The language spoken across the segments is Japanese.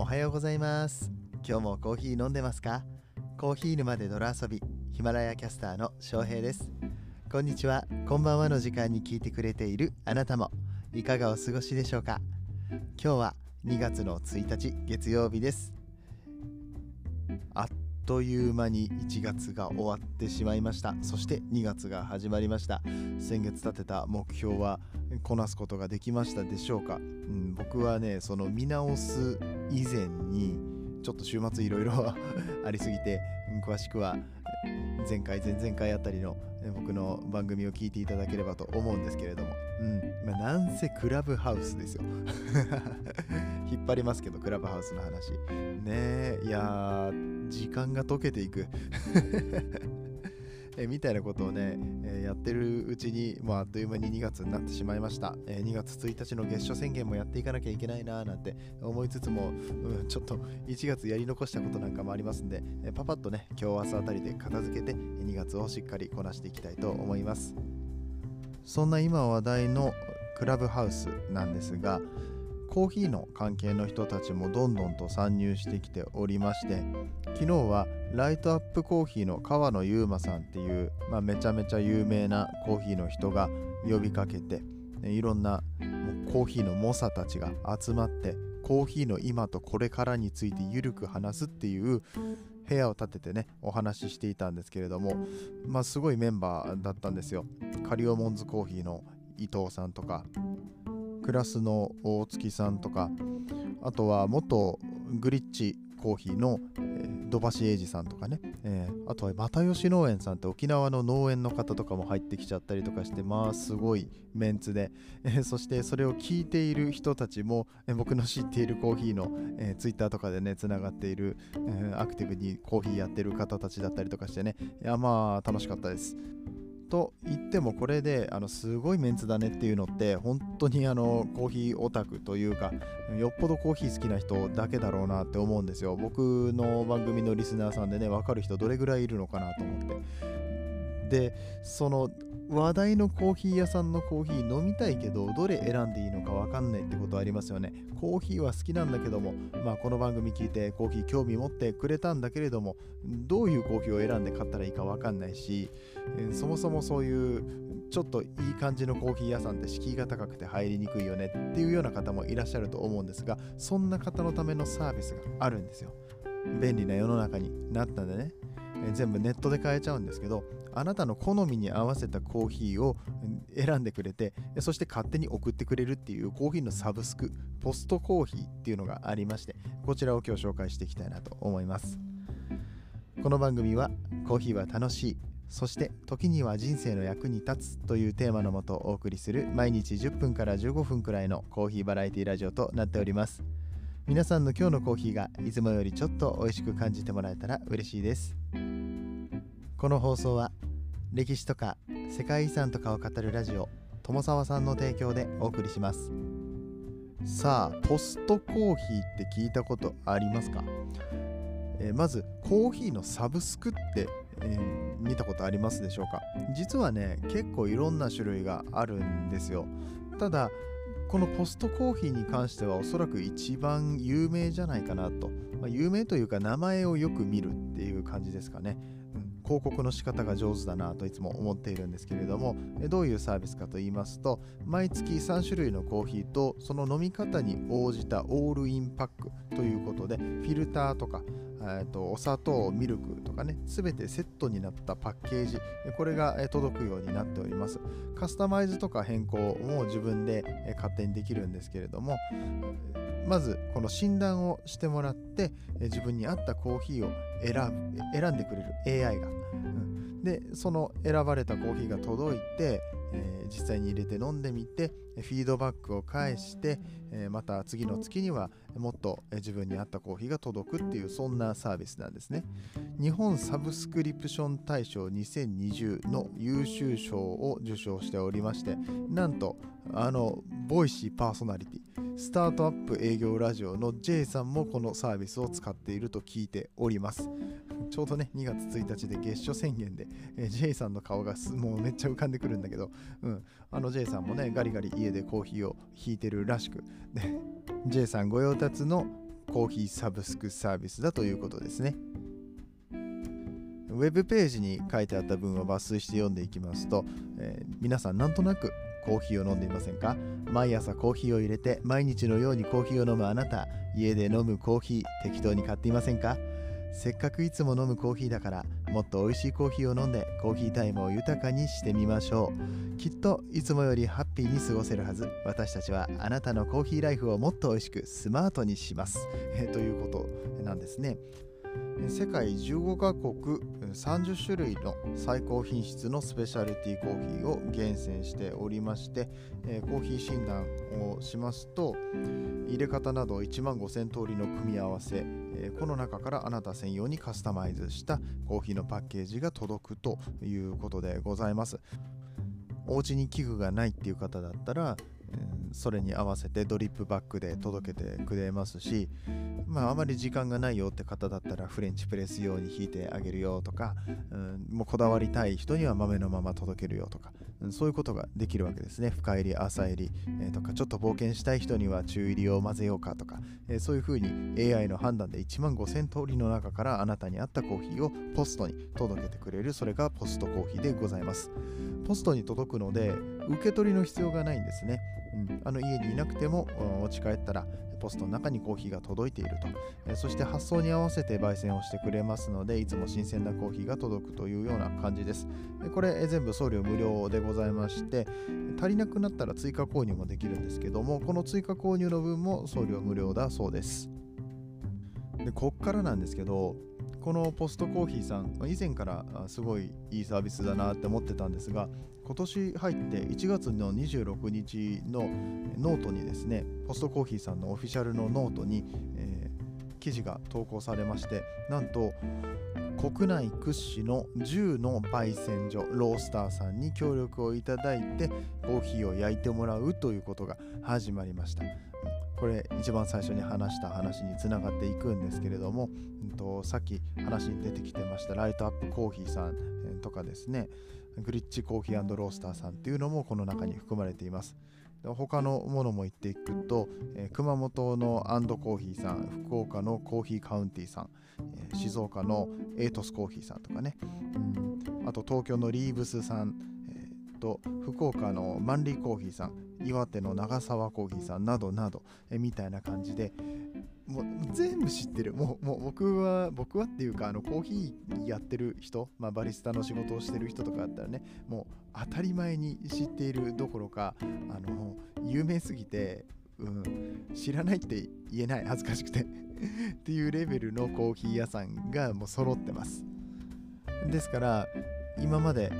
おはようございます。今日もコーヒー飲んでますか？コーヒー沼で泥遊びヒマラヤキャスターの翔平です。こんにちは。こんばんはの時間に聞いてくれているあなたもいかがお過ごしでしょうか？今日は2月の1日月曜日です。という間に1月が終わってしまいました。そして2月が始まりました。先月立てた目標はこなすことができましたでしょうか、うん、僕はねその見直す以前にちょっと週末いろいろ ありすぎて詳しくは前回前々回あたりの僕の番組を聞いていただければと思うんですけれども、まあ、なんせクラブハウスですよ。引っ張りますけどクラブハウスの話。ねえいや時間が溶けていく。えみたいなことをね、えやってるうちに、もうあっという間に2月になってしまいました、え2月1日の月初宣言もやっていかなきゃいけないななんて思いつつも、うん、ちょっと1月やり残したことなんかもありますんで、えパパッとね今日明日あたりで片付けて2月をしっかりこなしていきたいと思います。そんな今話題のクラブハウスなんですがコーヒーの関係の人たちもどんどんと参入してきておりまして昨日はライトアップコーヒーの川野優馬さんっていう、まあ、めちゃめちゃ有名なコーヒーの人が呼びかけていろんなコーヒーの猛者たちが集まってコーヒーの今とこれからについてゆるく話すっていう部屋を建ててねお話ししていたんですけれどもまあすごいメンバーだったんですよ。カリオモンズコーヒーの伊藤さんとかクラスの大月さんとかあとは元グリッチコーヒーの、え、土橋英二さんとかね、えー、あとは又吉農園さんって沖縄の農園の方とかも入ってきちゃったりとかしてまあすごいメンツで、えー、そしてそれを聞いている人たちも、え僕の知っているコーヒーの、えー、ツイッターとかでねつながっている、えアクティブにコーヒーやってる方たちだったりとかしてね。いやまあ楽しかったです。と言ってもこれであのすごいメンツだねっていうのって本当にあのコーヒーオタクというかよっぽどコーヒー好きな人だけだろうなって思うんですよ。僕の番組のリスナーさんでね分かる人どれぐらいいるのかなと思って。でその話題のコーヒー屋さんのコーヒー飲みたいけどどれ選んでいいのか分かんないってことありますよね。コーヒーは好きなんだけどもまあこの番組聞いてコーヒー興味持ってくれたんだけれどもどういうコーヒーを選んで買ったらいいか分かんないしそもそもそういうちょっといい感じのコーヒー屋さんって敷居が高くて入りにくいよねっていうような方もいらっしゃると思うんですがそんな方のためのサービスがあるんですよ。便利な世の中になったんでね。全部ネットで買えちゃうんですけどあなたの好みに合わせたコーヒーを選んでくれてそして勝手に送ってくれるっていうコーヒーのサブスクポストコーヒーっていうのがありましてこちらを今日紹介していきたいなと思います。この番組はコーヒーは楽しいそして時には人生の役に立つというテーマのもとお送りする毎日10分から15分くらいのコーヒーバラエティラジオとなっております。皆さんの今日のコーヒーがいつもよりちょっと美味しく感じてもらえたら嬉しいです。この放送は歴史とか世界遺産とかを語るラジオ友沢さんの提供でお送りします。さあポストコーヒーって聞いたことありますか、えー、まずコーヒーのサブスクって、えー、見たことありますでしょうか？実はね結構いろんな種類があるんですよ。ただこのポストコーヒーに関してはおそらく一番有名じゃないかなと、まあ、有名というか名前をよく見るっていう感じですかね。広告の仕方が上手だなといつも思っているんですけれどもどういうサービスかと言いますと毎月3種類のコーヒーとその飲み方に応じたオールインパックということでフィルターとかえーと、お砂糖、ミルクとかね、すべてセットになったパッケージ、これが届くようになっております。カスタマイズとか変更も自分で勝手にできるんですけれども、まずこの診断をしてもらって自分に合ったコーヒーを選ぶ選んでくれる AI が、うん、でその選ばれたコーヒーが届いて、えー、実際に入れて飲んでみてフィードバックを返して、えー、また次の月にはもっと自分に合ったコーヒーが届くっていうそんなサービスなんですね日本サブスクリプション大賞2020の優秀賞を受賞しておりましてなんとあの Voicy パーソナリティスタートアップ営業ラジオの J さんもこのサービスを使っていると聞いております。ちょうどね、2月1日で月初宣言で、えー、J さんの顔がもうめっちゃ浮かんでくるんだけど、うん、あの J さんもね、ガリガリ家でコーヒーを引いてるらしく、で J さん御用達のコーヒーサブスクサービスだということですね。ウェブページに書いてあった文を抜粋して読んでいきますと、えー、皆さんなんとなくコーヒーを飲んでいませんか？毎朝コーヒーを入れて毎日のようにコーヒーを飲むあなた家で飲むコーヒー適当に買っていませんか？せっかくいつも飲むコーヒーだからもっと美味しいコーヒーを飲んでコーヒータイムを豊かにしてみましょう。きっといつもよりハッピーに過ごせるはず。私たちはあなたのコーヒーライフをもっと美味しくスマートにします、えということなんですね。世界15カ国30種類の最高品質のスペシャルティコーヒーを厳選しておりまして、コーヒー診断をしますと入れ方など1万5000通りの組み合わせ、この中からあなた専用にカスタマイズしたコーヒーのパッケージが届くということでございます。お家に器具がないっていう方だったらそれに合わせてドリップバッグで届けてくれますし、まあ、あまり時間がないよって方だったらフレンチプレス用に引いてあげるよとか、うん、もうこだわりたい人には豆のまま届けるよとか、うん、そういうことができるわけですね。深入り浅入り、えー、とかちょっと冒険したい人には中入りを混ぜようかとか、えー、そういうふうに AI の判断で1万5000通りの中からあなたに合ったコーヒーをポストに届けてくれるそれがポストコーヒーでございます。ポストに届くので受け取りの必要がないんですね。うん、あの家にいなくても持ち帰ったらポストの中にコーヒーが届いていると、えそして発送に合わせて焙煎をしてくれますのでいつも新鮮なコーヒーが届くというような感じです。これえ全部送料無料でございまして足りなくなったら追加購入もできるんですけどもこの追加購入の分も送料無料だそうです。でこっからなんですけどこの Post Coffee さん以前からすごいいいサービスだなって思ってたんですが今年入って1月の26日のノートにですね Post Coffee さんのオフィシャルのノートに、えー、記事が投稿されましてなんと国内屈指の10の焙煎所ロースターさんに協力をいただいてコーヒーを焼いてもらうということが始まりました。これ一番最初に話した話につながっていくんですけれども、うんと、さっき話に出てきてましたライトアップコーヒーさんとかですねグリッチコーヒーロースターさんっていうのもこの中に含まれています。他のものも言っていくと、えー、熊本のアンドコーヒーさん福岡のコーヒーカウンティさん、えー、静岡のエイトスコーヒーさんとかね、うん、あと東京のリーブスさん、と福岡のマンリーコーヒーさん岩手の長沢コーヒーさんなどなど、えみたいな感じでもう全部知ってる。もうもう僕は僕はっていうかあのコーヒーやってる人、まあ、バリスタの仕事をしてる人とかだったらねもう当たり前に知っているどころかあの有名すぎて、うん、知らないって言えない恥ずかしくて っていうレベルのコーヒー屋さんがもう揃ってます。ですから今まで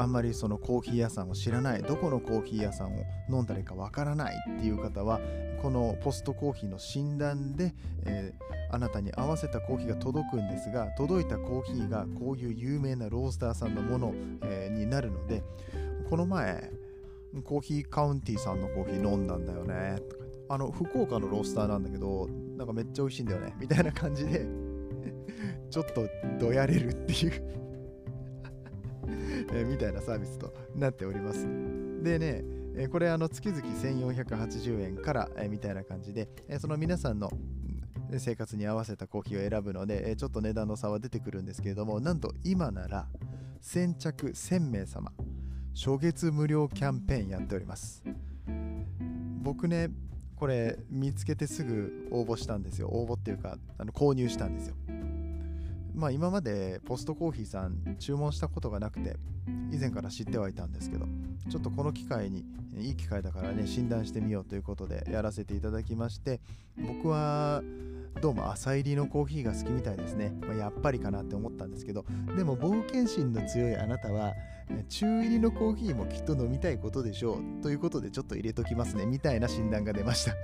あんまりそのコーヒー屋さんを知らないどこのコーヒー屋さんを飲んだらいいかわからないっていう方はこのポストコーヒーの診断で、えー、あなたに合わせたコーヒーが届くんですが届いたコーヒーがこういう有名なロースターさんのもの、えー、になるのでこの前コーヒーカウンティさんのコーヒー飲んだんだよねとかあの福岡のロースターなんだけどなんかめっちゃ美味しいんだよねみたいな感じでちょっとどやれるっていう。えー、みたいなサービスとなっております。でね、えー、これあの月々1480円から、えー、みたいな感じで、えその皆さんの生活に合わせたコーヒーを選ぶので、えちょっと値段の差は出てくるんですけれども、なんと今なら先着1000名様、初月無料キャンペーンやっております。僕ね、これ見つけてすぐ応募したんですよ。応募っていうか、あの購入したんですよ。まあ今までポストコーヒーさん注文したことがなくて以前から知ってはいたんですけどちょっとこの機会にいい機会だからね診断してみようということでやらせていただきまして僕はどうも朝入りのコーヒーが好きみたいですね、まあ、やっぱりかなって思ったんですけどでも冒険心の強いあなたは中入りのコーヒーもきっと飲みたいことでしょうということでちょっと入れときますねみたいな診断が出ました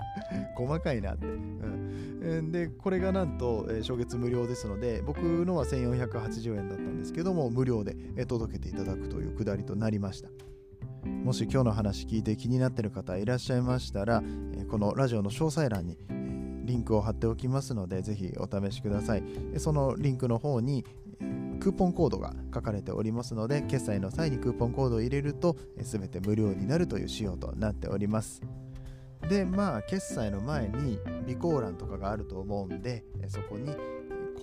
細かいなって、うん、でこれがなんと、えー、初月無料ですので僕のは1480円だったんですけども無料で、えー、届けていただくというくだりとなりました。もし今日の話聞いて気になっている方いらっしゃいましたら、えー、このラジオの詳細欄にリンクを貼っておきますのでぜひお試しください。そのリンクの方にクーポンコードが書かれておりますので決済の際にクーポンコードを入れると全て無料になるという仕様となっております。でまあ決済の前に備考欄とかがあると思うんでそこに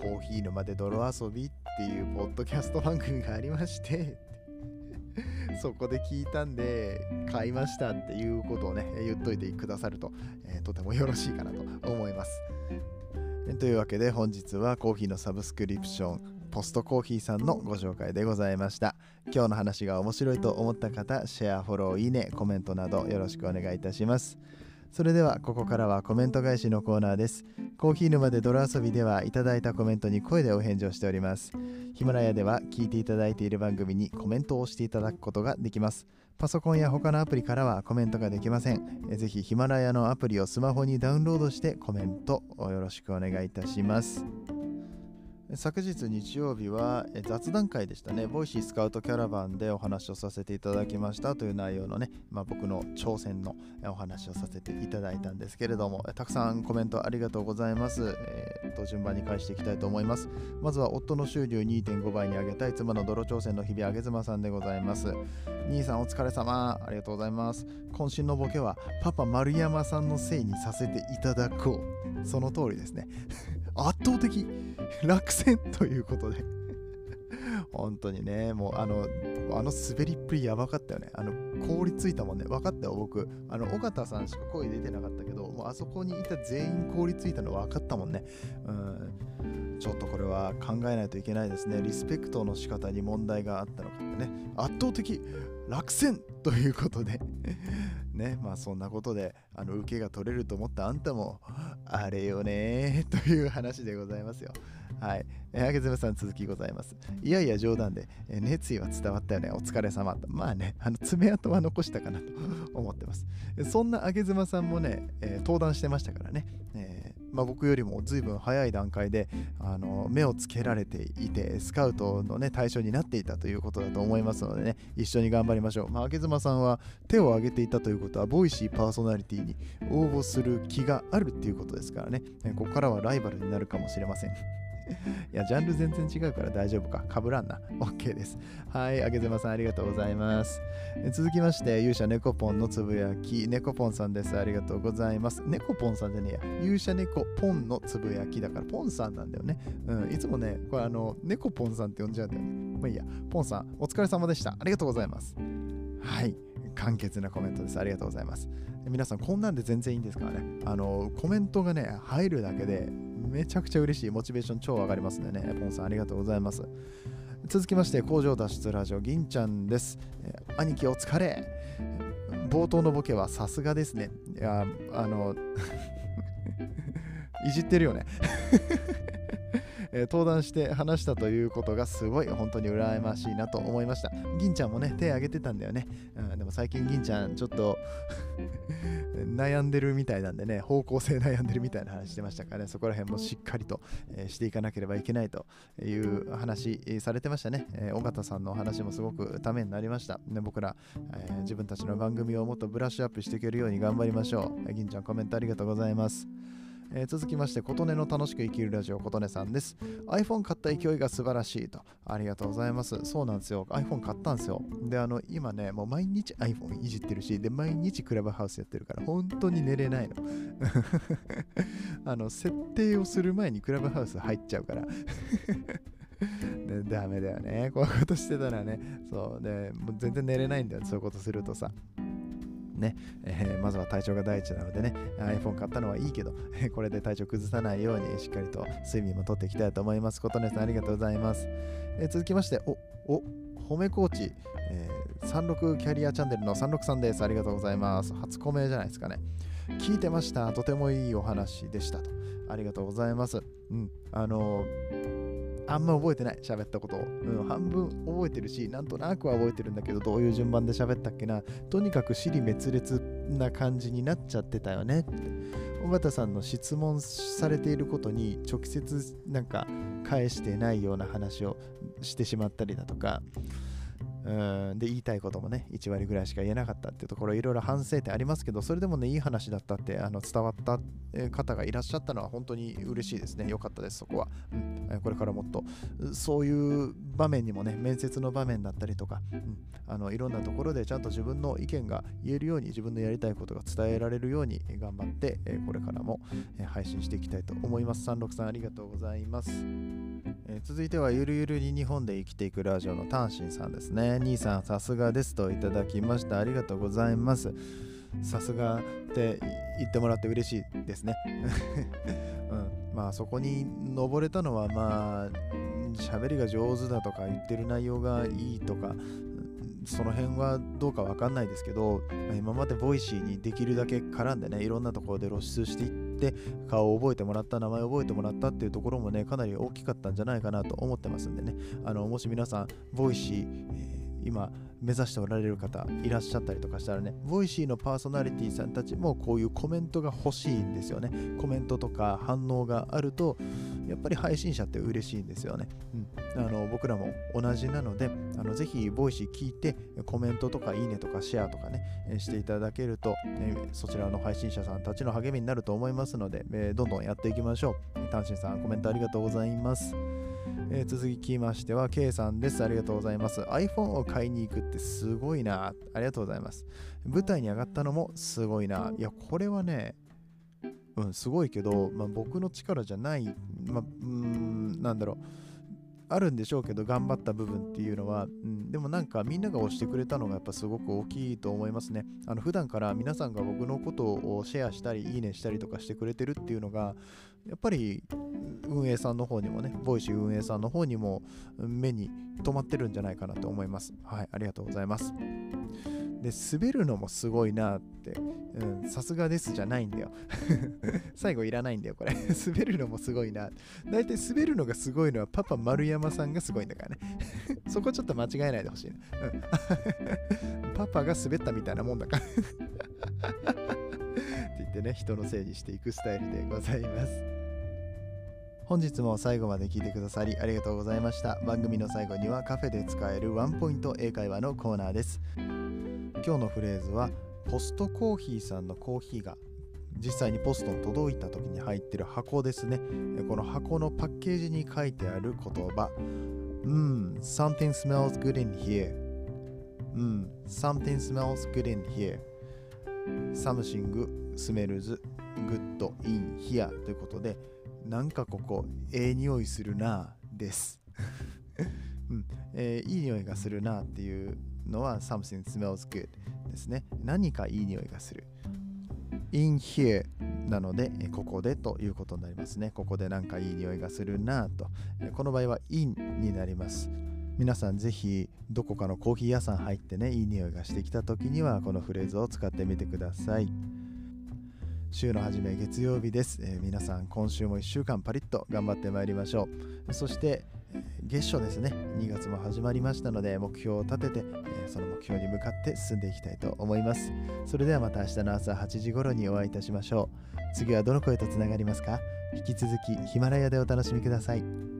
コーヒー沼で泥遊びっていうポッドキャスト番組がありまして そこで聞いたんで買いましたっていうことをね言っといてくださると、えー、とてもよろしいかなと思います。というわけで本日はコーヒーのサブスクリプションポストコーヒーさんのご紹介でございました。今日の話が面白いと思った方シェアフォローいいねコメントなどよろしくお願いいたします。それではここからはコメント返しのコーナーです。コーヒー沼で泥遊びではいただいたコメントに声でお返事をしております。ヒマラヤでは聞いていただいている番組にコメントをしていただくことができます。パソコンや他のアプリからはコメントができません。ぜひヒマラヤのアプリをスマホにダウンロードしてコメントをよろしくお願いいたします。昨日日曜日は雑談会でしたね、ボイシースカウトキャラバンでお話をさせていただきましたという内容のね、まあ、僕の挑戦のお話をさせていただいたんですけれども、たくさんコメントありがとうございます。えー、と順番に返していきたいと思います。まずは夫の収入2.5倍に上げたい妻の泥挑戦の日々、あげ妻さんでございます。兄さんお疲れ様、ありがとうございます。渾身のボケはパパ丸山さんのせいにさせていただこう。その通りですね。圧倒的 落選ということで 本当にね、もうあの、あの滑りっぷりやばかったよね。あの、凍りついたもんね。分かったよ、僕。あの、尾形さんしか声出てなかったけど、もうあそこにいた全員凍りついたの分かったもんね。うん。ちょっとこれは考えないといけないですね。リスペクトの仕方に問題があったのかってね。圧倒的落選ということで ね、まあそんなことであの受けが取れると思ったあんたもあれよねという話でございますよ。はい。えー、あげずまさん続きございます。いやいや冗談で、えー、熱意は伝わったよね。お疲れ様と。まあね、あの爪痕は残したかなと 思ってます。そんなあげずまさんもね、えー、登壇してましたからね。えーまあ、僕よりも随分早い段階であの目をつけられていてスカウトの、ね、対象になっていたということだと思いますのでね一緒に頑張りましょう、まあ、明妻さんは手を挙げていたということはボイシーパーソナリティに応募する気があるっていうことですからねここからはライバルになるかもしれませんいや、ジャンル全然違うから大丈夫か。かぶらんな。OK です。はい、あげずまさんありがとうございます。続きまして、勇者猫ポンのつぶやき、猫ポンさんです。ありがとうございます。猫ポンさんじゃねえや。勇者猫ポンのつぶやきだから、ポンさんなんだよね。うん、いつもね、これあの、猫ポンさんって呼んじゃうんだよね。まあいいや。ポンさん、お疲れ様でした。ありがとうございます。はい。簡潔なコメントです。ありがとうございます。皆さん、こんなんで全然いいんですからね？あの、コメントがね、入るだけで、めちゃくちゃ嬉しい。モチベーション超上がりますんでね。ポンさん、ありがとうございます。続きまして、工場脱出ラジオ、銀ちゃんです。え、兄貴、お疲れ。冒頭のボケはさすがですね。いや、あの いじってるよねえー、登壇して話したということがすごい本当に羨ましいなと思いました。銀ちゃんもね、手挙げてたんだよね。うん、でも最近銀ちゃんちょっと 悩んでるみたいなんでね、方向性悩んでるみたいな話してましたからね、そこら辺もしっかりと、えー、していかなければいけないという話されてましたね。えー、尾形さんのお話もすごくためになりました。ね、僕ら、えー、自分たちの番組をもっとブラッシュアップしていけるように頑張りましょう。銀ちゃんコメントありがとうございます。えー、続きまして、琴音の楽しく生きるラジオ、琴音さんです。iPhone 買った勢いが素晴らしいと。ありがとうございます。そうなんですよ。iPhone 買ったんですよ。で、あの、今ね、もう毎日 iPhone いじってるし、で、毎日クラブハウスやってるから、本当に寝れないの。あの、設定をする前にクラブハウス入っちゃうから。でダメだよね。こういうことしてたらね。そう。で、もう全然寝れないんだよ。そういうことするとさ。ね、えー、まずは体調が第一なのでね、iPhone 買ったのはいいけど、これで体調崩さないようにしっかりと睡眠もとっていきたいと思います。ことねさんありがとうございます。えー、続きまして、お、お、褒めコーチ、えー、36キャリアチャンネルの36さんです。ありがとうございます。初コメじゃないですかね。聞いてました。とてもいいお話でしたと。ありがとうございます。うん。あのーあんま覚えてない、喋ったことを。うん、半分覚えてるし、なんとなくは覚えてるんだけど、どういう順番で喋ったっけな。とにかく尻滅裂な感じになっちゃってたよねって。尾形さんの質問されていることに直接なんか返してないような話をしてしまったりだとか、うん。で言いたいこともね1割ぐらいしか言えなかったっていうところいろいろ反省点ありますけどそれでもねいい話だったってあの伝わった方がいらっしゃったのは本当に嬉しいですね。よかったですそこは、うん、これからもっと。そういう場面にもね面接の場面だったりとか、うん、あのいろんなところでちゃんと自分の意見が言えるように自分のやりたいことが伝えられるように頑張ってこれからも配信していきたいと思います。36さんありがとうございます。えー、続いてはゆるゆるに日本で生きていくラジオのタンシンさんですね。兄さんさすがですといただきました。ありがとうございます。さすがって言ってもらって嬉しいですね、うん、まあそこに登れたのはまあ喋りが上手だとか言ってる内容がいいとかその辺はどうかわかんないですけど、今まで Voicy にできるだけ絡んでねいろんなところで露出していって顔を覚えてもらった名前を覚えてもらったっていうところもねかなり大きかったんじゃないかなと思ってますんでね。あのもし皆さん Voicy、えー、今目指しておられる方いらっしゃったりとかしたらね、 Voicy のパーソナリティさんたちもこういうコメントが欲しいんですよね。コメントとか反応があると、やっぱり配信者って嬉しいんですよね。うん、あの僕らも同じなので、あのぜひ Voicy 聞いてコメントとかいいねとかシェアとかね、していただけると、えそちらの配信者さんたちの励みになると思いますので、えどんどんやっていきましょう。単身さんコメントありがとうございます。えー、続きましては K さんです。ありがとうございます。iPhone を買いに行くってすごいな。ありがとうございます。舞台に上がったのもすごいな。いや、これはね、うん、すごいけど、まあ、僕の力じゃない、まあ、うん、なんだろう。あるんでしょうけど頑張った部分っていうのは、うん、でもなんかみんなが押してくれたのがやっぱすごく大きいと思いますねあの普段から皆さんが僕のことをシェアしたりいいねしたりとかしてくれてるっていうのがやっぱり運営さんの方にもね、 Voicy 運営さんの方にも目に留まってるんじゃないかなと思います。はい、ありがとうございます。で、滑るのもすごいなって、さすがですじゃないんだよ。最後いらないんだよ、これ。滑るのもすごいな。大体滑るのがすごいのはパパ丸山さんがすごいんだからね。そこちょっと間違えないでほしいな。うん、パパが滑ったみたいなもんだから。てね、人のせいにしていくスタイルでございます。本日も最後まで聞いてくださりありがとうございました。番組の最後にはカフェで使えるワンポイント英会話のコーナーです。今日のフレーズはポストコーヒーさんのコーヒーが実際にポストに届いた時に入ってる箱ですね。この箱のパッケージに書いてある言葉。うん、something smells good in here うん、something smells good in here something smells good in here ということでなんかここええ匂いするなです、うん。えー、いい匂いがするなっていうのは something smells good ですね。何かいい匂いがする。in here なのでここでということになりますね。ここでなんかいい匂いがするなと。この場合は in になります。皆さんぜひどこかのコーヒー屋さん入ってねいい匂いがしてきた時にはこのフレーズを使ってみてください。週の初め月曜日です、えー、皆さん今週も1週間パリッと頑張ってまいりましょう。そして月初ですね。2月も始まりましたので目標を立てて、えー、その目標に向かって進んでいきたいと思います。それではまた明日の朝8時頃にお会いいたしましょう。次はどの声とつながりますか？引き続きヒマラヤでお楽しみください。